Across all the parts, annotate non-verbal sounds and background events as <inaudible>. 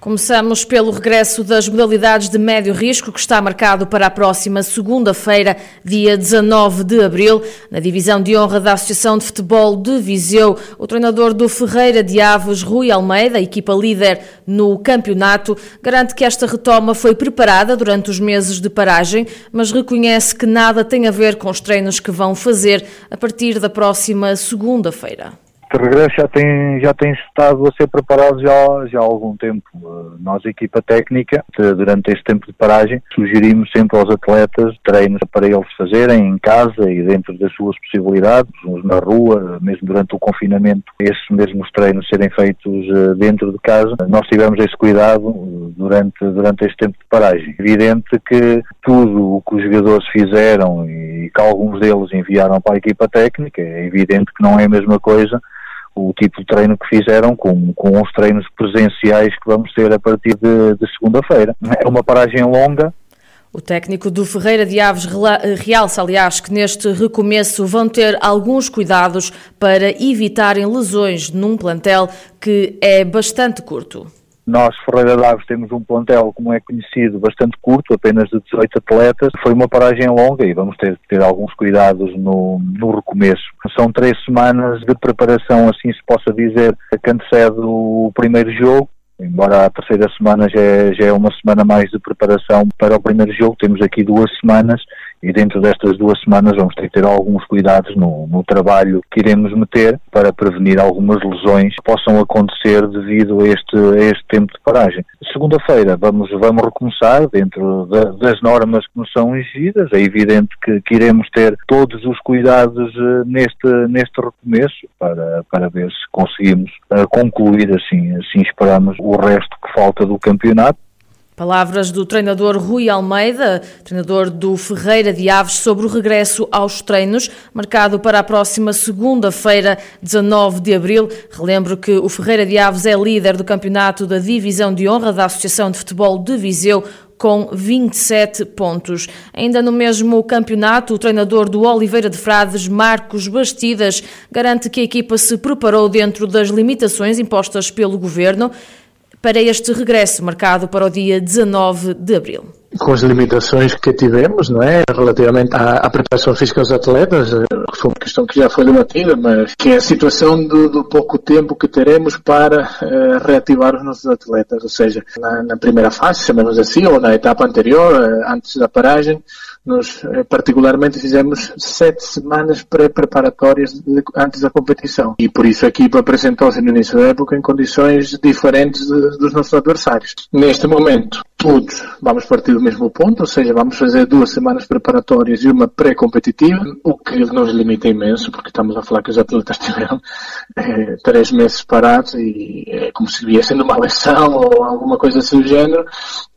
Começamos pelo regresso das modalidades de médio risco, que está marcado para a próxima segunda-feira, dia 19 de abril. Na divisão de honra da Associação de Futebol de Viseu, o treinador do Ferreira de Aves, Rui Almeida, equipa líder no campeonato, garante que esta retoma foi preparada durante os meses de paragem, mas reconhece que nada tem a ver com os treinos que vão fazer a partir da próxima segunda-feira de regresso já tem, já tem estado a ser preparado já, já há algum tempo. Eh, nós, equipa técnica, durante este tempo de paragem, sugerimos sempre aos atletas treinos para eles fazerem em casa e dentro das suas possibilidades, uns na rua, mesmo durante o confinamento, esses mesmos treinos serem feitos eh, dentro de casa. Nós tivemos esse cuidado eh, durante, durante este tempo de paragem. Evidente que tudo o que os jogadores fizeram e que alguns deles enviaram para a equipa técnica, é evidente que não é a mesma coisa o tipo de treino que fizeram com, com os treinos presenciais que vamos ter a partir de, de segunda-feira. É uma paragem longa, o técnico do Ferreira de Aves realça, aliás, que neste recomeço vão ter alguns cuidados para evitarem lesões num plantel que é bastante curto. Nós, Ferreira de Aves, temos um plantel, como é conhecido, bastante curto, apenas de 18 atletas. Foi uma paragem longa e vamos ter que ter alguns cuidados no, no recomeço. São três semanas de preparação, assim se possa dizer, que antecede o primeiro jogo. Embora a terceira semana já é, já é uma semana mais de preparação para o primeiro jogo, temos aqui duas semanas e dentro destas duas semanas vamos ter que ter alguns cuidados no, no trabalho que iremos meter para prevenir algumas lesões que possam acontecer devido a este, a este tempo de paragem. Segunda-feira vamos, vamos recomeçar dentro da, das normas que nos são exigidas. É evidente que, que iremos ter todos os cuidados uh, neste, neste recomeço para, para ver se conseguimos uh, concluir assim, assim esperamos o resto que falta do campeonato Palavras do treinador Rui Almeida, treinador do Ferreira de Aves, sobre o regresso aos treinos, marcado para a próxima segunda-feira, 19 de abril. Relembro que o Ferreira de Aves é líder do campeonato da Divisão de Honra da Associação de Futebol de Viseu, com 27 pontos. Ainda no mesmo campeonato, o treinador do Oliveira de Frades, Marcos Bastidas, garante que a equipa se preparou dentro das limitações impostas pelo governo para este regresso marcado para o dia 19 de abril. Com as limitações que tivemos, não é, relativamente à, à preparação física dos atletas, eh, que foi uma questão que já foi debatida, mas que é a situação do, do pouco tempo que teremos para uh, reativar os nossos atletas, ou seja, na, na primeira fase, chamemos assim, ou na etapa anterior, uh, antes da paragem, nós, eh, particularmente, fizemos sete semanas pré-preparatórias antes da competição. E por isso a equipa apresentou-se no início da época em condições diferentes de, dos nossos adversários. Neste momento, todos vamos partir do mesmo ponto, ou seja, vamos fazer duas semanas preparatórias e uma pré-competitiva, o que nos limita imenso, porque estamos a falar que os atletas tiveram é, três meses parados e é como se viessem numa lesão ou alguma coisa assim do género,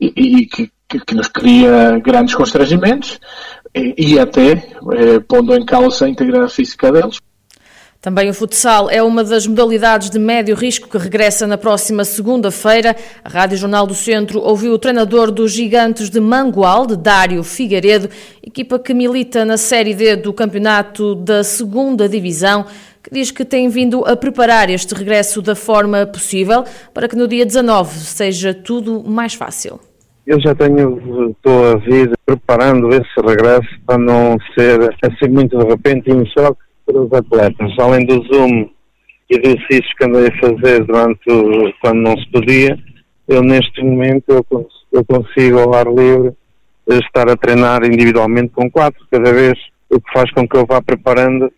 e, e que que, que nos cria grandes constrangimentos e, e até eh, pondo em causa a integridade física deles. Também o futsal é uma das modalidades de médio risco que regressa na próxima segunda-feira. A Rádio Jornal do Centro ouviu o treinador dos Gigantes de Mangualde, Dário Figueiredo, equipa que milita na Série D do campeonato da segunda Divisão, que diz que tem vindo a preparar este regresso da forma possível para que no dia 19 seja tudo mais fácil. Eu já tenho toda a vida preparando esse regresso para não ser assim muito de repente um choque para os atletas. Além do Zoom e dos exercícios que andei a fazer durante quando não se podia, eu neste momento eu, eu consigo ao ar livre estar a treinar individualmente com quatro cada vez, o que faz com que eu vá preparando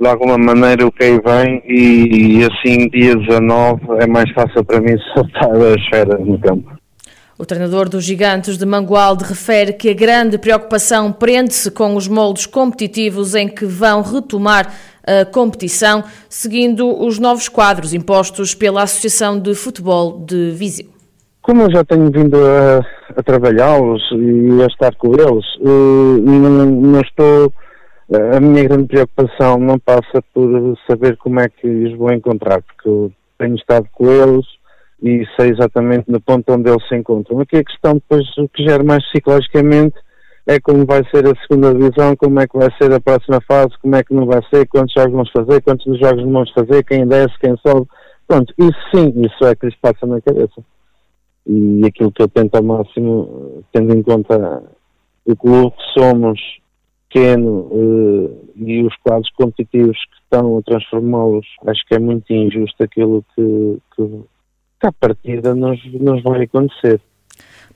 de alguma maneira o que aí vem e, e assim dia 19 é mais fácil para mim <laughs> soltar as feras no campo. O treinador dos Gigantes de Mangualde refere que a grande preocupação prende-se com os moldes competitivos em que vão retomar a competição, seguindo os novos quadros impostos pela Associação de Futebol de Viseu. Como eu já tenho vindo a, a trabalhá-los e a estar com eles, eh, não, não, estou A minha grande preocupação não passa por saber como é que os vou encontrar, porque eu tenho estado com eles e sei exatamente no ponto onde eles se encontram. Aqui a questão depois, o que gera mais psicologicamente, é como vai ser a segunda divisão, como é que vai ser a próxima fase, como é que não vai ser, quantos jogos vamos fazer, quantos jogos vamos fazer, quem desce, quem sobe. Pronto, isso sim, isso é que lhes passa na cabeça. E aquilo que eu tento ao máximo, tendo em conta o clube que somos, pequeno, uh, e os quadros competitivos que estão a transformá-los, acho que é muito injusto aquilo que, que, que à partida nos, nos vai acontecer.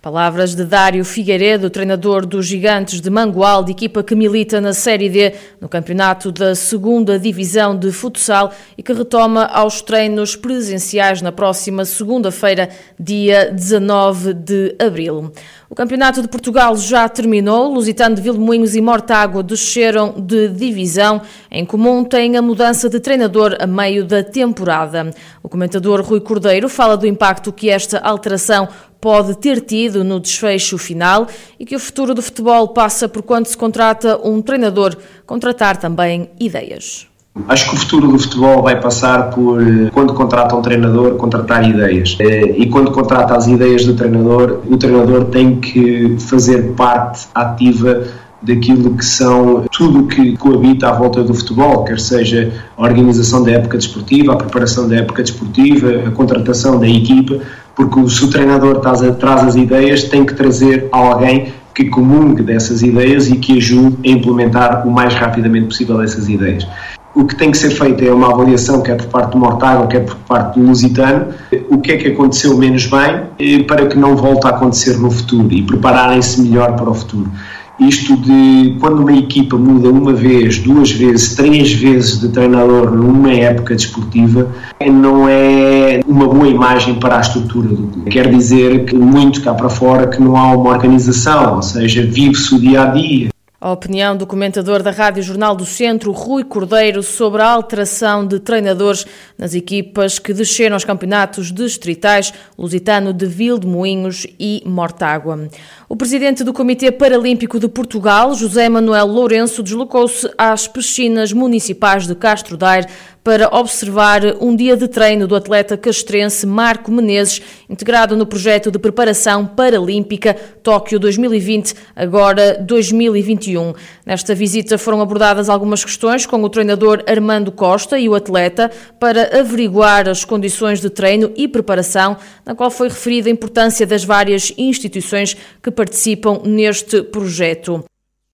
Palavras de Dário Figueiredo, treinador dos Gigantes de Mangualde, equipa que milita na Série D no campeonato da segunda Divisão de Futsal e que retoma aos treinos presenciais na próxima segunda-feira, dia 19 de abril. O Campeonato de Portugal já terminou. Lusitano de Vilmoinhos e Mortágua desceram de divisão. Em comum têm a mudança de treinador a meio da temporada. O comentador Rui Cordeiro fala do impacto que esta alteração pode ter tido no desfecho final e que o futuro do futebol passa por quando se contrata um treinador, contratar também ideias. Acho que o futuro do futebol vai passar por, quando contrata um treinador, contratar ideias. Eh, e quando contrata as ideias do treinador, o treinador tem que fazer parte ativa daquilo que são tudo que coabita à volta do futebol, quer seja a organização da época desportiva, a preparação da época desportiva, a contratação da equipa, porque se o treinador traz, traz as ideias, tem que trazer alguém que comungue dessas ideias e que ajude a implementar o mais rapidamente possível essas ideias o que tem que ser feito é uma avaliação, quer por parte do Mortágua, quer por parte do Lusitano, o que é que aconteceu menos bem eh, para que não volte a acontecer no futuro e prepararem-se melhor para o futuro. Isto de quando uma equipa muda uma vez, duas vezes, três vezes de treinador numa época desportiva, não é uma boa imagem para a estrutura do clube. Quer dizer que muito cá para fora que não há uma organização, ou seja, vive-se o dia a dia. A opinião do comentador da Rádio Jornal do Centro, Rui Cordeiro, sobre a alteração de treinadores nas equipas que desceram aos campeonatos distritais Lusitano de Vil de Moinhos e Mortágua. O presidente do Comitê Paralímpico de Portugal, José Manuel Lourenço, deslocou-se às piscinas municipais de Castro Daire para observar um dia de treino do atleta castrense Marco Menezes, integrado no projeto de preparação paralímpica Tóquio 2020, agora 2021. Nesta visita foram abordadas algumas questões com o treinador Armando Costa e o atleta para averiguar as condições de treino e preparação, na qual foi referida a importância das várias instituições que participam neste projeto.